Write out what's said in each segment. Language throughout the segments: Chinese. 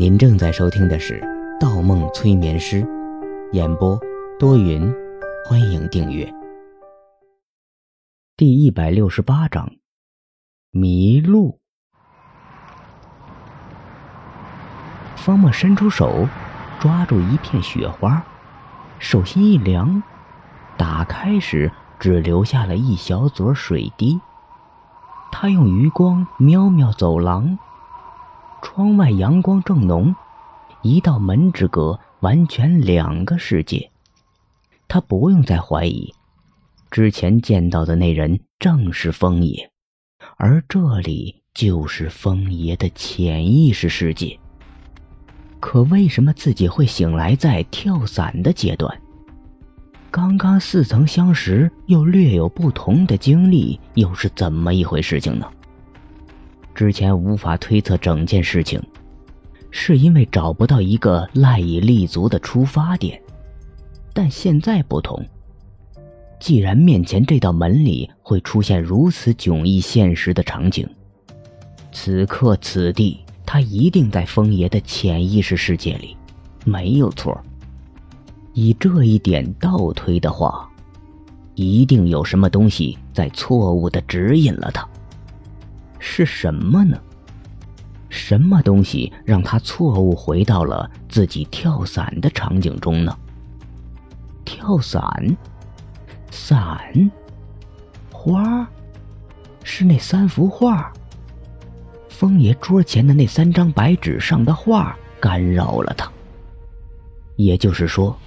您正在收听的是《盗梦催眠师》，演播多云，欢迎订阅。第一百六十八章，迷路。方墨伸出手，抓住一片雪花，手心一凉，打开时只留下了一小撮水滴。他用余光瞄瞄走廊。窗外阳光正浓，一道门之隔，完全两个世界。他不用再怀疑，之前见到的那人正是风爷，而这里就是风爷的潜意识世界。可为什么自己会醒来在跳伞的阶段？刚刚似曾相识又略有不同的经历，又是怎么一回事情呢？之前无法推测整件事情，是因为找不到一个赖以立足的出发点。但现在不同，既然面前这道门里会出现如此迥异现实的场景，此刻此地，他一定在风爷的潜意识世界里，没有错。以这一点倒推的话，一定有什么东西在错误的指引了他。是什么呢？什么东西让他错误回到了自己跳伞的场景中呢？跳伞，伞，花，是那三幅画。风爷桌前的那三张白纸上的画干扰了他。也就是说，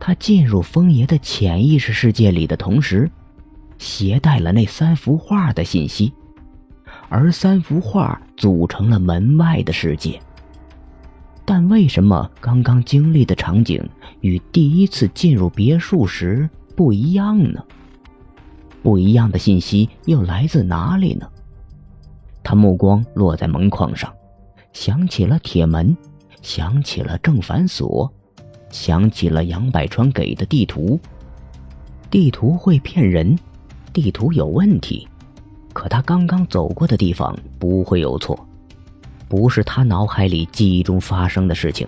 他进入风爷的潜意识世界里的同时，携带了那三幅画的信息。而三幅画组成了门外的世界。但为什么刚刚经历的场景与第一次进入别墅时不一样呢？不一样的信息又来自哪里呢？他目光落在门框上，想起了铁门，想起了正反锁，想起了杨百川给的地图。地图会骗人，地图有问题。可他刚刚走过的地方不会有错，不是他脑海里记忆中发生的事情，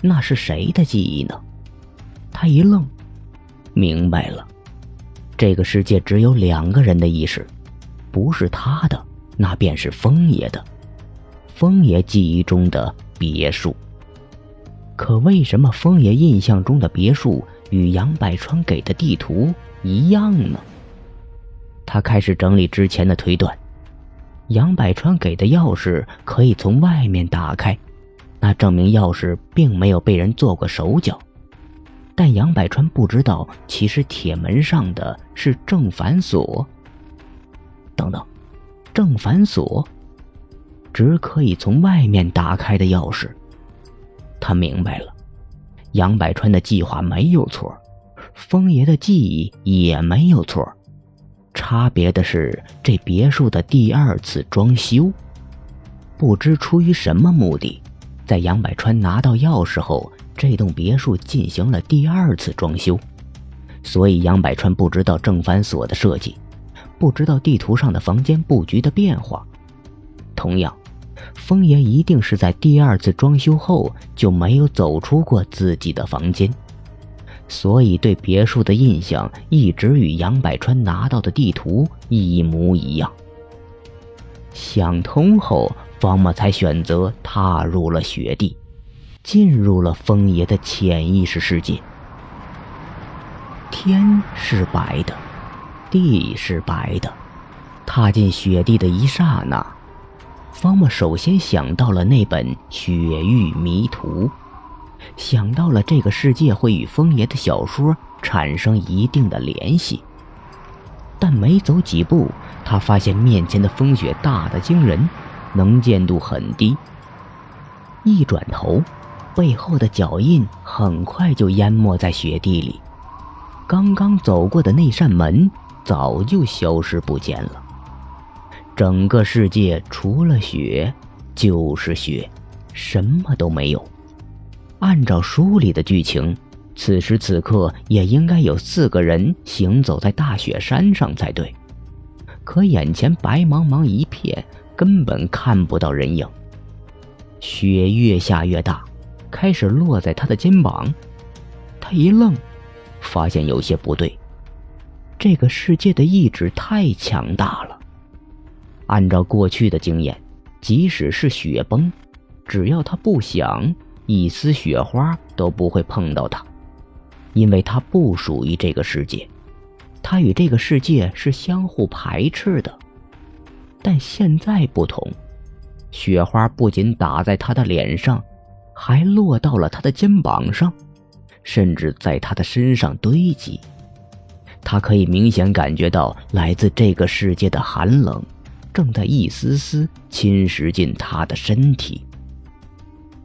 那是谁的记忆呢？他一愣，明白了，这个世界只有两个人的意识，不是他的，那便是风爷的，风爷记忆中的别墅。可为什么风爷印象中的别墅与杨百川给的地图一样呢？他开始整理之前的推断，杨百川给的钥匙可以从外面打开，那证明钥匙并没有被人做过手脚。但杨百川不知道，其实铁门上的是正反锁。等等，正反锁，只可以从外面打开的钥匙。他明白了，杨百川的计划没有错，风爷的记忆也没有错。差别的是，这别墅的第二次装修，不知出于什么目的，在杨百川拿到钥匙后，这栋别墅进行了第二次装修，所以杨百川不知道正反锁的设计，不知道地图上的房间布局的变化。同样，风爷一定是在第二次装修后就没有走出过自己的房间。所以，对别墅的印象一直与杨百川拿到的地图一模一样。想通后，方墨才选择踏入了雪地，进入了风爷的潜意识世界。天是白的，地是白的。踏进雪地的一刹那，方墨首先想到了那本《雪域迷途》。想到了这个世界会与风爷的小说产生一定的联系，但没走几步，他发现面前的风雪大的惊人，能见度很低。一转头，背后的脚印很快就淹没在雪地里，刚刚走过的那扇门早就消失不见了。整个世界除了雪就是雪，什么都没有。按照书里的剧情，此时此刻也应该有四个人行走在大雪山上才对，可眼前白茫茫一片，根本看不到人影。雪越下越大，开始落在他的肩膀。他一愣，发现有些不对。这个世界的意志太强大了。按照过去的经验，即使是雪崩，只要他不想，一丝雪花都不会碰到他，因为他不属于这个世界，他与这个世界是相互排斥的。但现在不同，雪花不仅打在他的脸上，还落到了他的肩膀上，甚至在他的身上堆积。他可以明显感觉到来自这个世界的寒冷，正在一丝丝侵蚀进他的身体。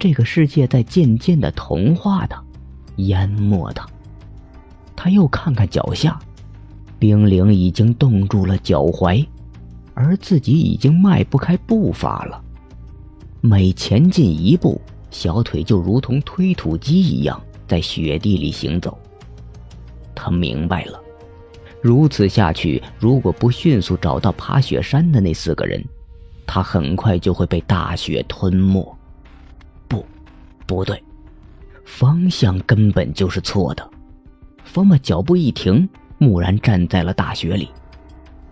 这个世界在渐渐的同化他，淹没他。他又看看脚下，冰凌已经冻住了脚踝，而自己已经迈不开步伐了。每前进一步，小腿就如同推土机一样在雪地里行走。他明白了。如此下去，如果不迅速找到爬雪山的那四个人，他很快就会被大雪吞没。不，对，方向根本就是错的。方木脚步一停，木然站在了大雪里，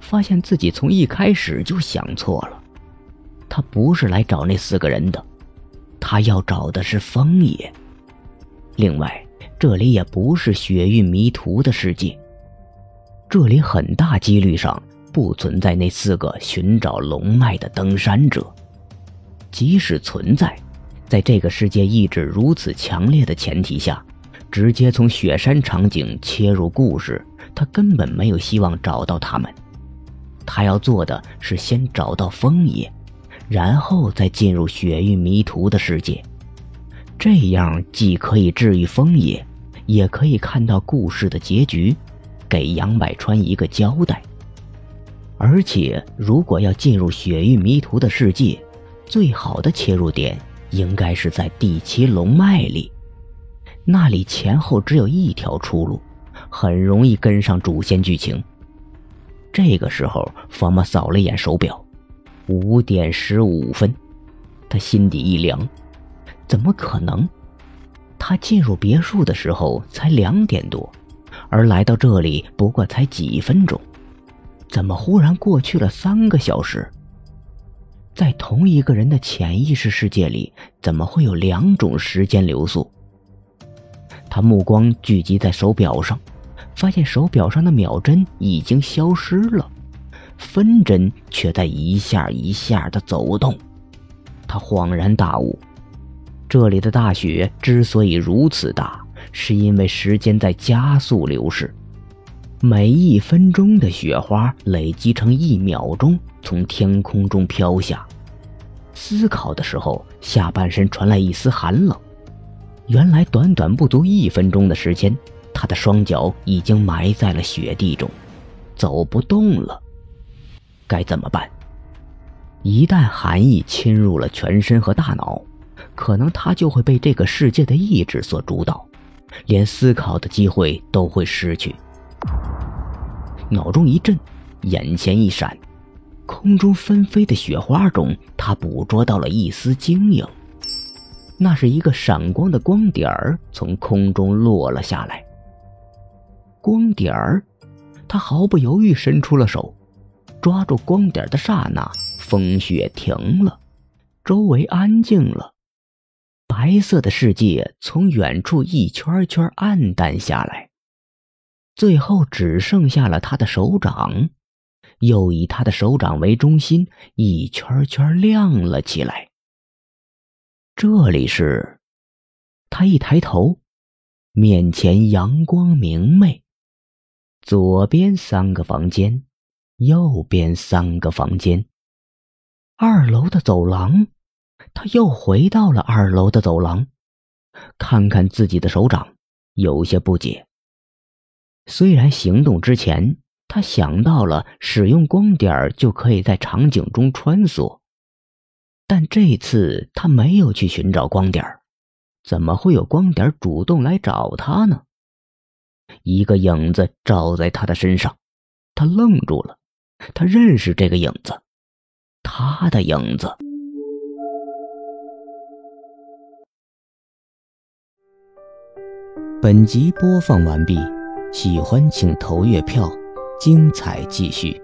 发现自己从一开始就想错了。他不是来找那四个人的，他要找的是风野。另外，这里也不是雪域迷途的世界。这里很大几率上不存在那四个寻找龙脉的登山者，即使存在，在这个世界意志如此强烈的前提下，直接从雪山场景切入故事，他根本没有希望找到他们。他要做的是先找到枫叶，然后再进入雪域迷途的世界，这样既可以治愈枫叶，也可以看到故事的结局。给杨百川一个交代。而且，如果要进入雪域迷途的世界，最好的切入点应该是在第七龙脉里，那里前后只有一条出路，很容易跟上主线剧情。这个时候，方妈扫了一眼手表，五点十五分，他心底一凉，怎么可能？他进入别墅的时候才两点多。而来到这里不过才几分钟，怎么忽然过去了三个小时？在同一个人的潜意识世界里，怎么会有两种时间流速？他目光聚集在手表上，发现手表上的秒针已经消失了，分针却在一下一下的走动。他恍然大悟，这里的大雪之所以如此大。是因为时间在加速流逝，每一分钟的雪花累积成一秒钟，从天空中飘下。思考的时候，下半身传来一丝寒冷。原来短短不足一分钟的时间，他的双脚已经埋在了雪地中，走不动了。该怎么办？一旦寒意侵入了全身和大脑，可能他就会被这个世界的意志所主导。连思考的机会都会失去。脑中一震，眼前一闪，空中纷飞的雪花中，他捕捉到了一丝晶莹。那是一个闪光的光点儿从空中落了下来。光点儿，他毫不犹豫伸出了手，抓住光点的刹那，风雪停了，周围安静了。白色的世界从远处一圈圈暗淡下来，最后只剩下了他的手掌，又以他的手掌为中心，一圈圈亮了起来。这里是，他一抬头，面前阳光明媚，左边三个房间，右边三个房间，二楼的走廊。他又回到了二楼的走廊，看看自己的手掌，有些不解。虽然行动之前他想到了使用光点就可以在场景中穿梭但这次他没有去寻找光点怎么会有光点主动来找他呢？一个影子照在他的身上他愣住了他认识这个影子他的影子。本集播放完毕喜欢请投月票，精彩继续。